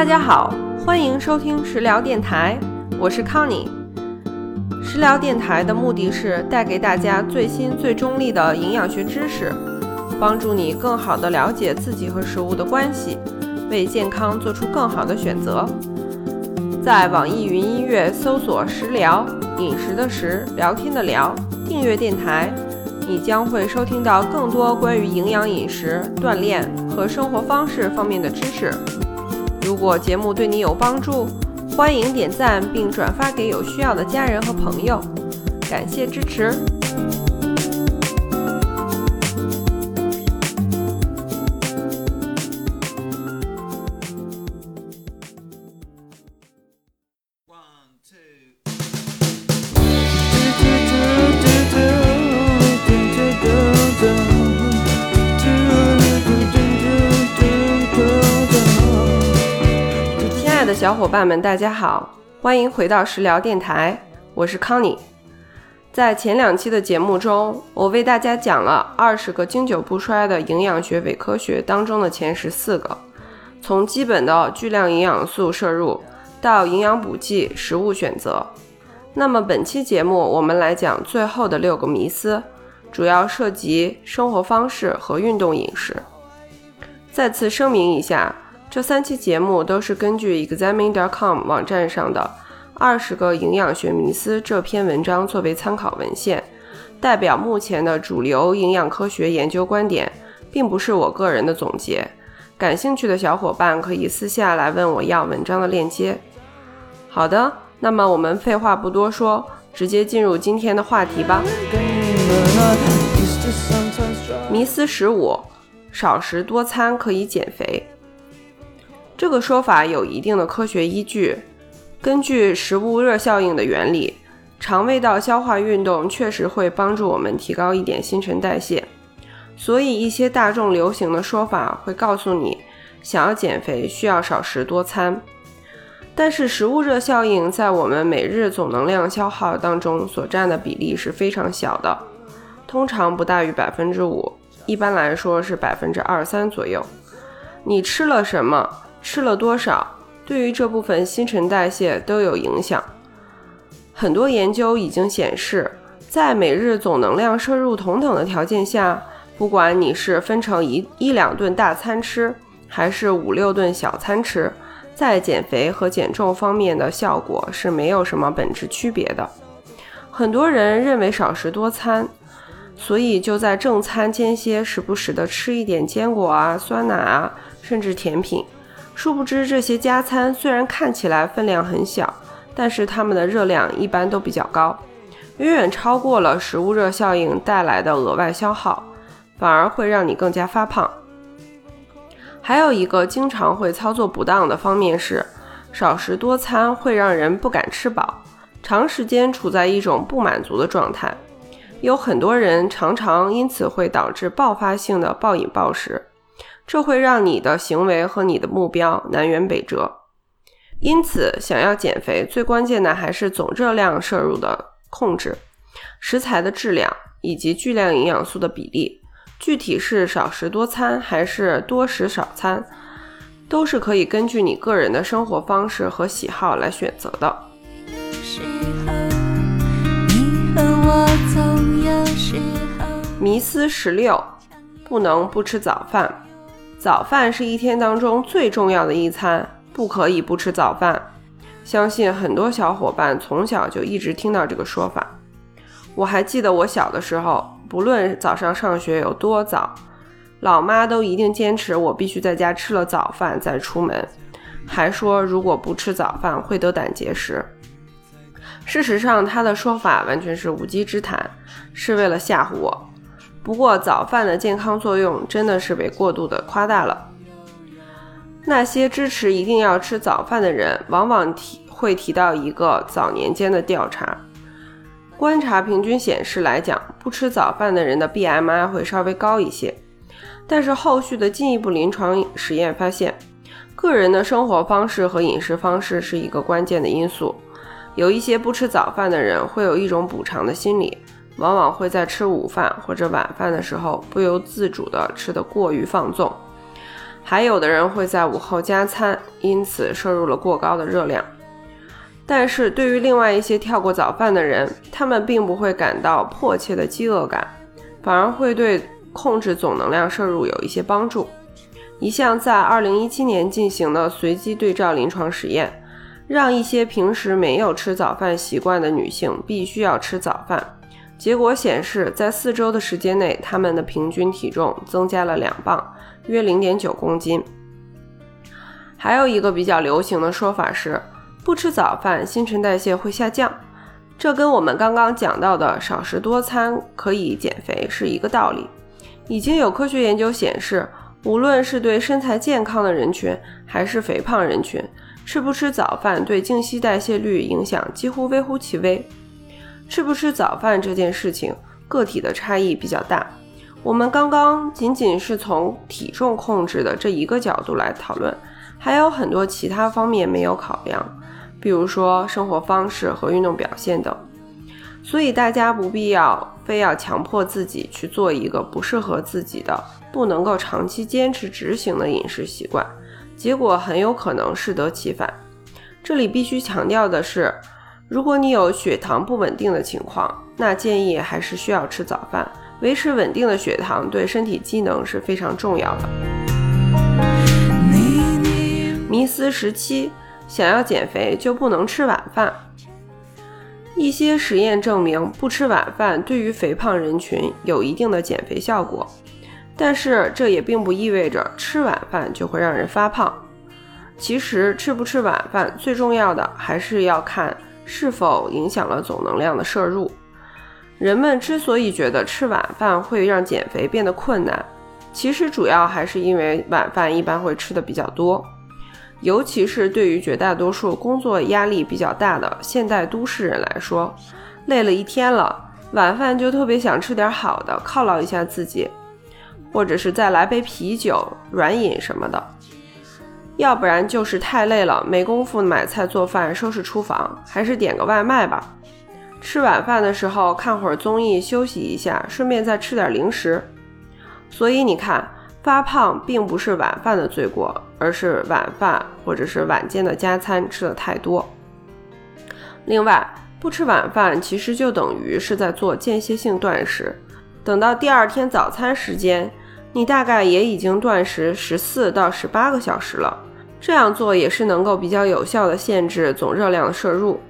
大家好，欢迎收听食疗电台，我是康妮。食疗电台的目的是带给大家最新最中立的营养学知识，帮助你更好地了解自己和食物的关系，为健康做出更好的选择。在网易云音乐搜索“食疗”，饮食的食，聊天的聊，订阅电台，你将会收听到更多关于营养、饮食、锻炼和生活方式方面的知识。如果节目对你有帮助，欢迎点赞并转发给有需要的家人和朋友，感谢支持。的小伙伴们，大家好，欢迎回到食疗电台，我是康妮。在前两期的节目中，我为大家讲了二十个经久不衰的营养学伪科学当中的前十四个，从基本的巨量营养素摄入到营养补剂、食物选择。那么本期节目我们来讲最后的六个迷思，主要涉及生活方式和运动饮食。再次声明一下。这三期节目都是根据 Examine.com 网站上的《二十个营养学迷思》这篇文章作为参考文献，代表目前的主流营养科学研究观点，并不是我个人的总结。感兴趣的小伙伴可以私下来问我要文章的链接。好的，那么我们废话不多说，直接进入今天的话题吧。迷思十五：少食多餐可以减肥。这个说法有一定的科学依据。根据食物热效应的原理，肠胃道消化运动确实会帮助我们提高一点新陈代谢。所以，一些大众流行的说法会告诉你，想要减肥需要少食多餐。但是，食物热效应在我们每日总能量消耗当中所占的比例是非常小的，通常不大于百分之五，一般来说是百分之二三左右。你吃了什么？吃了多少，对于这部分新陈代谢都有影响。很多研究已经显示，在每日总能量摄入同等的条件下，不管你是分成一一两顿大餐吃，还是五六顿小餐吃，在减肥和减重方面的效果是没有什么本质区别的。很多人认为少食多餐，所以就在正餐间歇时不时的吃一点坚果啊、酸奶啊，甚至甜品。殊不知，这些加餐虽然看起来分量很小，但是它们的热量一般都比较高，远远超过了食物热效应带来的额外消耗，反而会让你更加发胖。还有一个经常会操作不当的方面是，少食多餐会让人不敢吃饱，长时间处在一种不满足的状态，有很多人常常因此会导致爆发性的暴饮暴食。这会让你的行为和你的目标南辕北辙，因此想要减肥，最关键的还是总热量摄入的控制、食材的质量以及巨量营养素的比例。具体是少食多餐还是多食少餐，都是可以根据你个人的生活方式和喜好来选择的。迷思十六：不能不吃早饭。早饭是一天当中最重要的一餐，不可以不吃早饭。相信很多小伙伴从小就一直听到这个说法。我还记得我小的时候，不论早上上学有多早，老妈都一定坚持我必须在家吃了早饭再出门，还说如果不吃早饭会得胆结石。事实上，她的说法完全是无稽之谈，是为了吓唬我。不过早饭的健康作用真的是被过度的夸大了。那些支持一定要吃早饭的人，往往提会提到一个早年间的调查，观察平均显示来讲，不吃早饭的人的 BMI 会稍微高一些。但是后续的进一步临床实验发现，个人的生活方式和饮食方式是一个关键的因素。有一些不吃早饭的人会有一种补偿的心理。往往会在吃午饭或者晚饭的时候不由自主地吃得过于放纵，还有的人会在午后加餐，因此摄入了过高的热量。但是对于另外一些跳过早饭的人，他们并不会感到迫切的饥饿感，反而会对控制总能量摄入有一些帮助。一项在2017年进行的随机对照临床实验，让一些平时没有吃早饭习惯的女性必须要吃早饭，结果显示，在四周的时间内，他们的平均体重增加了两磅，约0.9公斤。还有一个比较流行的说法是。不吃早饭，新陈代谢会下降，这跟我们刚刚讲到的少食多餐可以减肥是一个道理。已经有科学研究显示，无论是对身材健康的人群，还是肥胖人群，吃不吃早饭对静息代谢率影响几乎微乎其微。吃不吃早饭这件事情，个体的差异比较大。我们刚刚仅仅是从体重控制的这一个角度来讨论，还有很多其他方面没有考量。比如说生活方式和运动表现等，所以大家不必要非要强迫自己去做一个不适合自己的、不能够长期坚持执行的饮食习惯，结果很有可能适得其反。这里必须强调的是，如果你有血糖不稳定的情况，那建议还是需要吃早饭，维持稳定的血糖对身体机能是非常重要的。迷思十七。想要减肥就不能吃晚饭。一些实验证明，不吃晚饭对于肥胖人群有一定的减肥效果，但是这也并不意味着吃晚饭就会让人发胖。其实吃不吃晚饭，最重要的还是要看是否影响了总能量的摄入。人们之所以觉得吃晚饭会让减肥变得困难，其实主要还是因为晚饭一般会吃的比较多。尤其是对于绝大多数工作压力比较大的现代都市人来说，累了一天了，晚饭就特别想吃点好的犒劳一下自己，或者是再来杯啤酒、软饮什么的。要不然就是太累了，没工夫买菜做饭、收拾厨房，还是点个外卖吧。吃晚饭的时候看会儿综艺休息一下，顺便再吃点零食。所以你看。发胖并不是晚饭的罪过，而是晚饭或者是晚间的加餐吃的太多。另外，不吃晚饭其实就等于是在做间歇性断食。等到第二天早餐时间，你大概也已经断食十四到十八个小时了。这样做也是能够比较有效的限制总热量的摄入。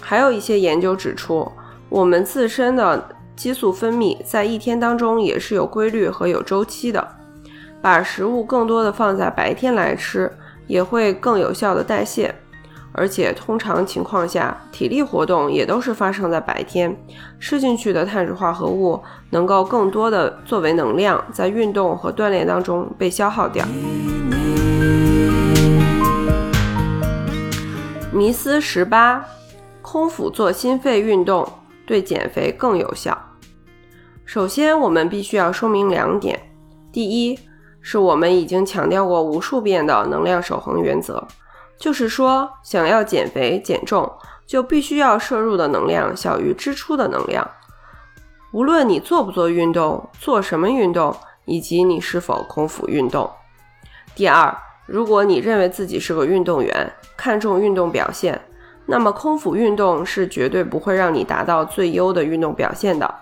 还有一些研究指出，我们自身的激素分泌在一天当中也是有规律和有周期的。把食物更多的放在白天来吃，也会更有效的代谢，而且通常情况下，体力活动也都是发生在白天，吃进去的碳水化合物能够更多的作为能量，在运动和锻炼当中被消耗掉。迷思十八：空腹做心肺运动对减肥更有效。首先，我们必须要说明两点，第一。是我们已经强调过无数遍的能量守恒原则，就是说，想要减肥减重，就必须要摄入的能量小于支出的能量。无论你做不做运动，做什么运动，以及你是否空腹运动。第二，如果你认为自己是个运动员，看重运动表现，那么空腹运动是绝对不会让你达到最优的运动表现的。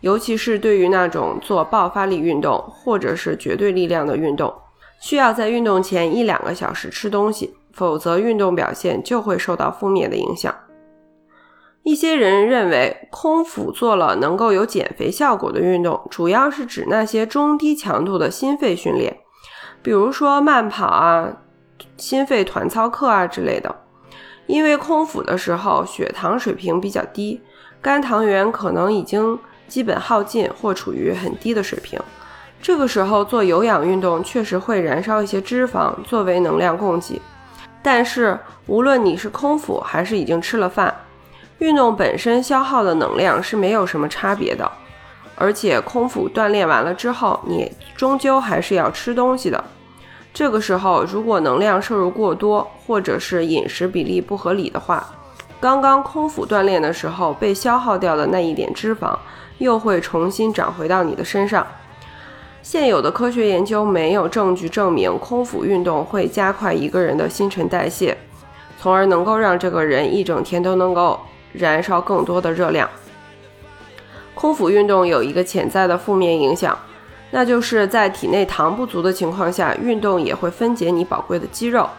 尤其是对于那种做爆发力运动或者是绝对力量的运动，需要在运动前一两个小时吃东西，否则运动表现就会受到负面的影响。一些人认为空腹做了能够有减肥效果的运动，主要是指那些中低强度的心肺训练，比如说慢跑啊、心肺团操课啊之类的。因为空腹的时候血糖水平比较低，肝糖原可能已经。基本耗尽或处于很低的水平，这个时候做有氧运动确实会燃烧一些脂肪作为能量供给。但是无论你是空腹还是已经吃了饭，运动本身消耗的能量是没有什么差别的。而且空腹锻炼完了之后，你终究还是要吃东西的。这个时候如果能量摄入过多，或者是饮食比例不合理的话，刚刚空腹锻炼的时候被消耗掉的那一点脂肪。又会重新长回到你的身上。现有的科学研究没有证据证明空腹运动会加快一个人的新陈代谢，从而能够让这个人一整天都能够燃烧更多的热量。空腹运动有一个潜在的负面影响，那就是在体内糖不足的情况下，运动也会分解你宝贵的肌肉。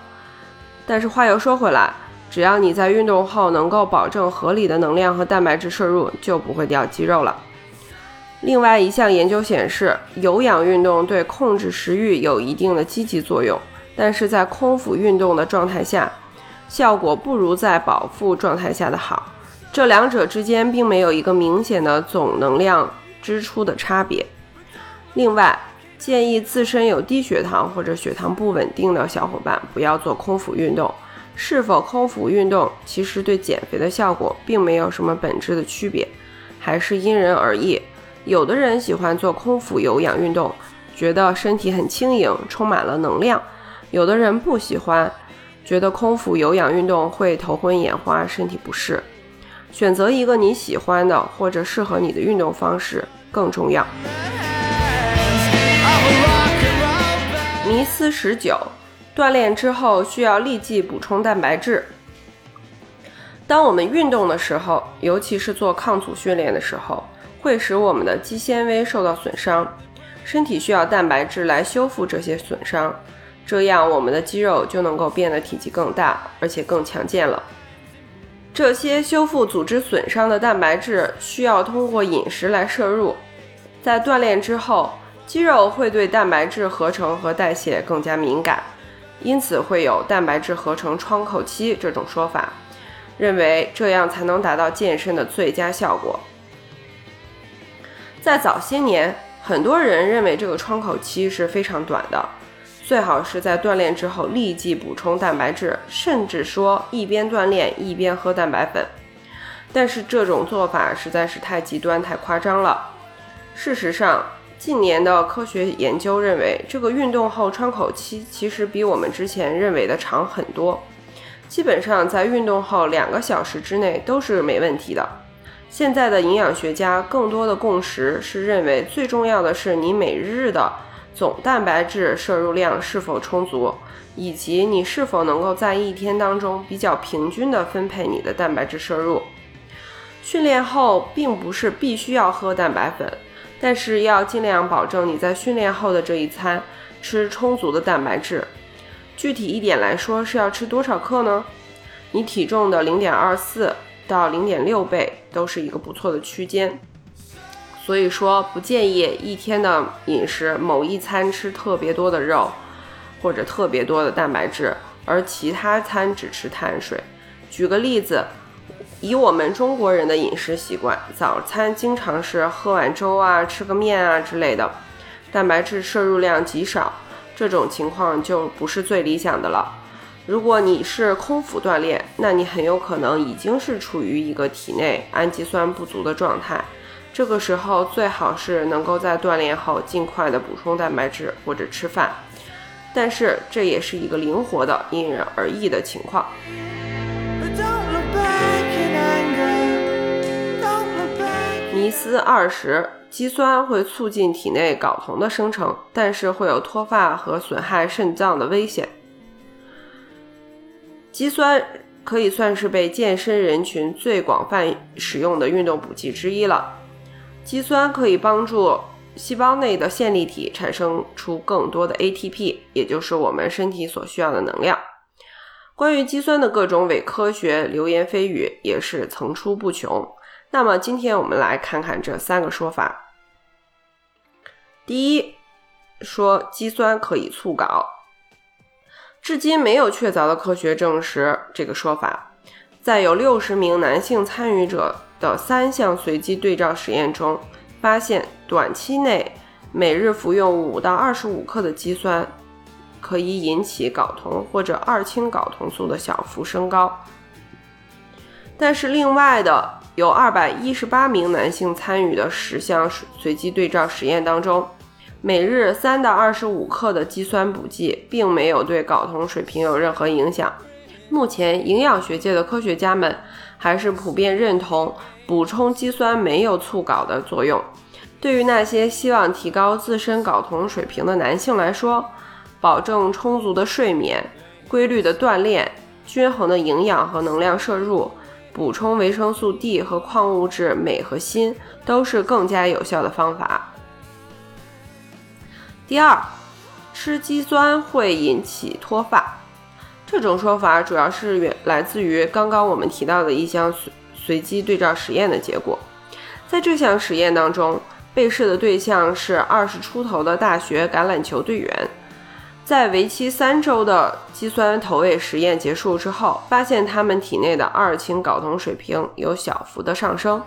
但是话又说回来，只要你在运动后能够保证合理的能量和蛋白质摄入，就不会掉肌肉了。另外一项研究显示，有氧运动对控制食欲有一定的积极作用，但是在空腹运动的状态下，效果不如在饱腹状态下的好。这两者之间并没有一个明显的总能量支出的差别。另外，建议自身有低血糖或者血糖不稳定的小伙伴不要做空腹运动。是否空腹运动，其实对减肥的效果并没有什么本质的区别，还是因人而异。有的人喜欢做空腹有氧运动，觉得身体很轻盈，充满了能量；有的人不喜欢，觉得空腹有氧运动会头昏眼花，身体不适。选择一个你喜欢的或者适合你的运动方式更重要。迷思十九：锻炼之后需要立即补充蛋白质。当我们运动的时候，尤其是做抗阻训练的时候。会使我们的肌纤维受到损伤，身体需要蛋白质来修复这些损伤，这样我们的肌肉就能够变得体积更大，而且更强健了。这些修复组织损伤的蛋白质需要通过饮食来摄入，在锻炼之后，肌肉会对蛋白质合成和代谢更加敏感，因此会有蛋白质合成窗口期这种说法，认为这样才能达到健身的最佳效果。在早些年，很多人认为这个窗口期是非常短的，最好是在锻炼之后立即补充蛋白质，甚至说一边锻炼一边喝蛋白粉。但是这种做法实在是太极端、太夸张了。事实上，近年的科学研究认为，这个运动后窗口期其实比我们之前认为的长很多，基本上在运动后两个小时之内都是没问题的。现在的营养学家更多的共识是认为，最重要的是你每日的总蛋白质摄入量是否充足，以及你是否能够在一天当中比较平均的分配你的蛋白质摄入。训练后并不是必须要喝蛋白粉，但是要尽量保证你在训练后的这一餐吃充足的蛋白质。具体一点来说，是要吃多少克呢？你体重的零点二四。到零点六倍都是一个不错的区间，所以说不建议一天的饮食某一餐吃特别多的肉或者特别多的蛋白质，而其他餐只吃碳水。举个例子，以我们中国人的饮食习惯，早餐经常是喝碗粥啊，吃个面啊之类的，蛋白质摄入量极少，这种情况就不是最理想的了。如果你是空腹锻炼，那你很有可能已经是处于一个体内氨基酸不足的状态。这个时候最好是能够在锻炼后尽快的补充蛋白质或者吃饭，但是这也是一个灵活的、因人而异的情况。迷思二十：肌酸会促进体内睾酮的生成，但是会有脱发和损害肾脏的危险。肌酸可以算是被健身人群最广泛使用的运动补剂之一了。肌酸可以帮助细胞内的线粒体产生出更多的 ATP，也就是我们身体所需要的能量。关于肌酸的各种伪科学流言蜚语也是层出不穷。那么今天我们来看看这三个说法。第一，说肌酸可以促睾。至今没有确凿的科学证实这个说法。在有六十名男性参与者的三项随机对照实验中，发现短期内每日服用五到二十五克的肌酸，可以引起睾酮或者二氢睾酮素的小幅升高。但是，另外的有二百一十八名男性参与的十项随机对照实验当中。每日三到二十五克的肌酸补剂，并没有对睾酮水平有任何影响。目前，营养学界的科学家们还是普遍认同补充肌酸没有促睾的作用。对于那些希望提高自身睾酮水平的男性来说，保证充足的睡眠、规律的锻炼、均衡的营养和能量摄入、补充维生素 D 和矿物质镁和锌，都是更加有效的方法。第二，吃肌酸会引起脱发。这种说法主要是源来自于刚刚我们提到的一项随随机对照实验的结果。在这项实验当中，被试的对象是二十出头的大学橄榄球队员。在为期三周的肌酸投喂实验结束之后，发现他们体内的二氢睾酮水平有小幅的上升。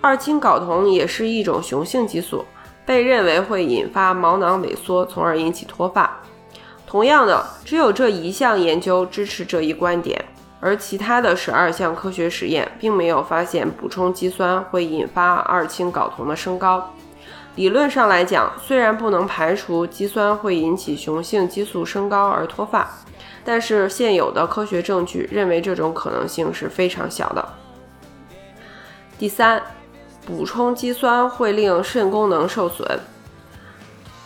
二氢睾酮也是一种雄性激素，被认为会引发毛囊萎缩，从而引起脱发。同样的，只有这一项研究支持这一观点，而其他的十二项科学实验并没有发现补充肌酸会引发二氢睾酮的升高。理论上来讲，虽然不能排除肌酸会引起雄性激素升高而脱发，但是现有的科学证据认为这种可能性是非常小的。第三，补充肌酸会令肾功能受损。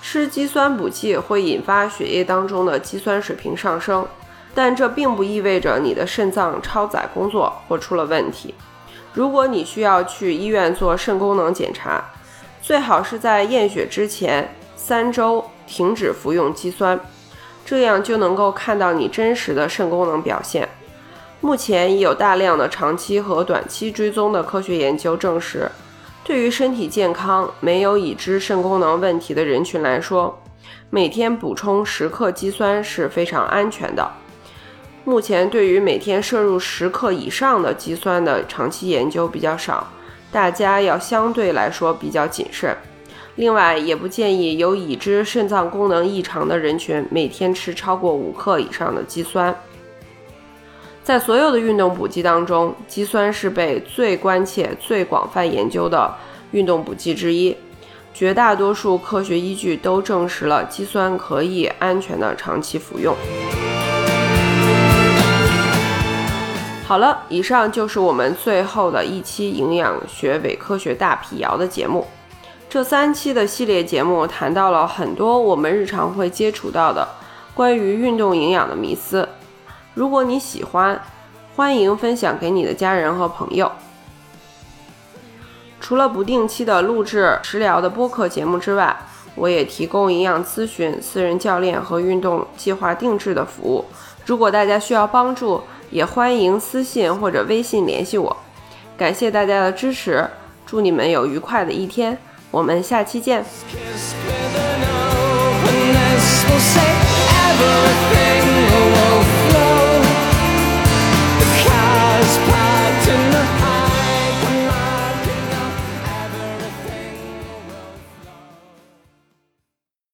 吃肌酸补剂会引发血液当中的肌酸水平上升，但这并不意味着你的肾脏超载工作或出了问题。如果你需要去医院做肾功能检查，最好是在验血之前三周停止服用肌酸，这样就能够看到你真实的肾功能表现。目前已有大量的长期和短期追踪的科学研究证实。对于身体健康、没有已知肾功能问题的人群来说，每天补充十克肌酸是非常安全的。目前，对于每天摄入十克以上的肌酸的长期研究比较少，大家要相对来说比较谨慎。另外，也不建议有已知肾脏功能异常的人群每天吃超过五克以上的肌酸。在所有的运动补剂当中，肌酸是被最关切、最广泛研究的运动补剂之一。绝大多数科学依据都证实了肌酸可以安全的长期服用。好了，以上就是我们最后的一期营养学伪科学大辟谣的节目。这三期的系列节目谈到了很多我们日常会接触到的关于运动营养的迷思。如果你喜欢，欢迎分享给你的家人和朋友。除了不定期的录制食疗的播客节目之外，我也提供营养咨询、私人教练和运动计划定制的服务。如果大家需要帮助，也欢迎私信或者微信联系我。感谢大家的支持，祝你们有愉快的一天，我们下期见。Kiss,